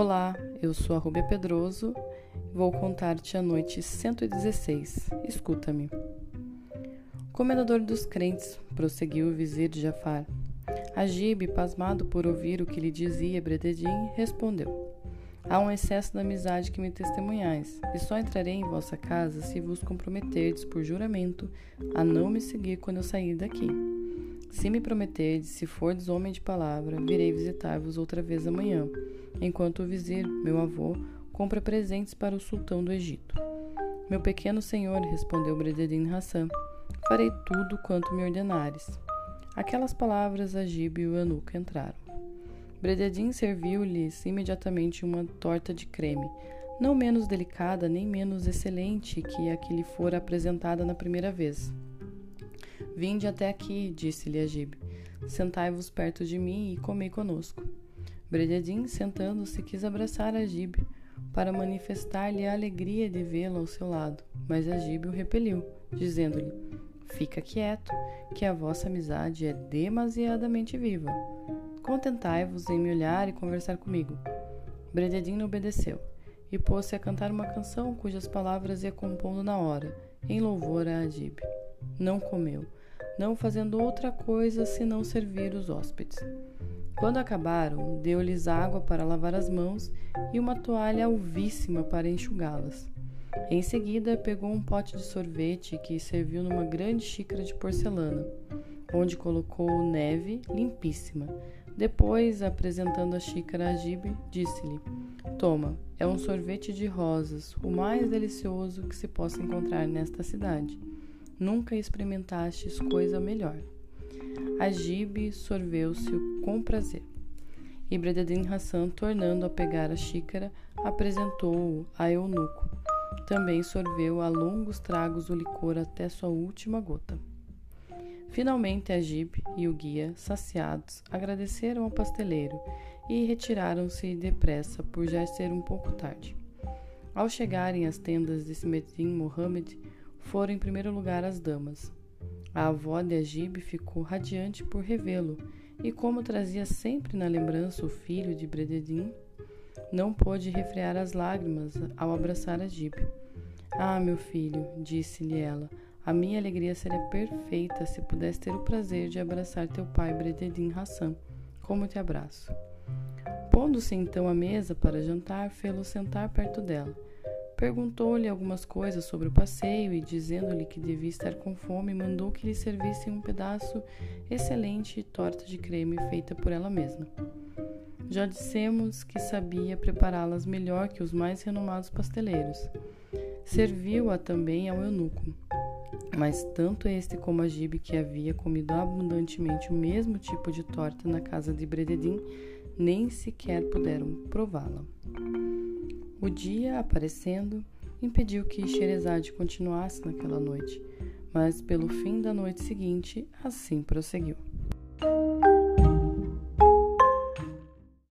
Olá, eu sou a Rubia Pedroso vou contar-te a noite 116. Escuta-me. Comendador dos crentes, prosseguiu o vizir de Jafar. Agib, pasmado por ouvir o que lhe dizia Brededim, respondeu: Há um excesso de amizade que me testemunhais, e só entrarei em vossa casa se vos comprometerdes por juramento a não me seguir quando eu sair daqui. Se me prometerdes, se fordes homem de palavra, virei visitar-vos outra vez amanhã, enquanto o vizir, meu avô, compra presentes para o sultão do Egito. Meu pequeno senhor, respondeu Brededin Hassan, farei tudo quanto me ordenares. Aquelas palavras Agib e o entraram. Brededin serviu-lhes imediatamente uma torta de creme, não menos delicada nem menos excelente que a que lhe fora apresentada na primeira vez. Vinde até aqui, disse-lhe Agib. Sentai-vos perto de mim e comei conosco. Brededin, sentando-se, quis abraçar Agib para manifestar-lhe a alegria de vê-lo ao seu lado, mas Agib o repeliu, dizendo-lhe: Fica quieto, que a vossa amizade é demasiadamente viva. Contentai-vos em me olhar e conversar comigo. Brededin obedeceu e pôs-se a cantar uma canção cujas palavras ia compondo na hora, em louvor a Agib. Não comeu não fazendo outra coisa senão servir os hóspedes. Quando acabaram, deu-lhes água para lavar as mãos e uma toalha alvíssima para enxugá-las. Em seguida, pegou um pote de sorvete que serviu numa grande xícara de porcelana, onde colocou neve limpíssima. Depois, apresentando a xícara a Gibe, disse-lhe: Toma, é um sorvete de rosas, o mais delicioso que se possa encontrar nesta cidade. Nunca experimentastes coisa melhor. Agib sorveu-se com prazer. E Brededin Hassan, tornando a pegar a xícara, apresentou-o a eunuco. Também sorveu a longos tragos o licor até sua última gota. Finalmente, Agib e o guia, saciados, agradeceram ao pasteleiro e retiraram-se depressa, por já ser um pouco tarde. Ao chegarem às tendas de Simetin Mohammed, foram em primeiro lugar as damas. A avó de Agib ficou radiante por revê-lo, e como trazia sempre na lembrança o filho de Brededin, não pôde refrear as lágrimas ao abraçar Agib. Ah, meu filho, disse-lhe ela, a minha alegria seria perfeita se pudesse ter o prazer de abraçar teu pai Brededin Hassan, como te abraço. Pondo-se então à mesa para jantar, fê-lo sentar perto dela Perguntou-lhe algumas coisas sobre o passeio e, dizendo-lhe que devia estar com fome, mandou que lhe servissem um pedaço excelente de torta de creme feita por ela mesma. Já dissemos que sabia prepará-las melhor que os mais renomados pasteleiros. Serviu-a também ao eunuco. Mas tanto este como a Gibe, que havia comido abundantemente o mesmo tipo de torta na casa de Brededim, nem sequer puderam prová-la. O dia, aparecendo, impediu que Xerezade continuasse naquela noite, mas pelo fim da noite seguinte, assim prosseguiu.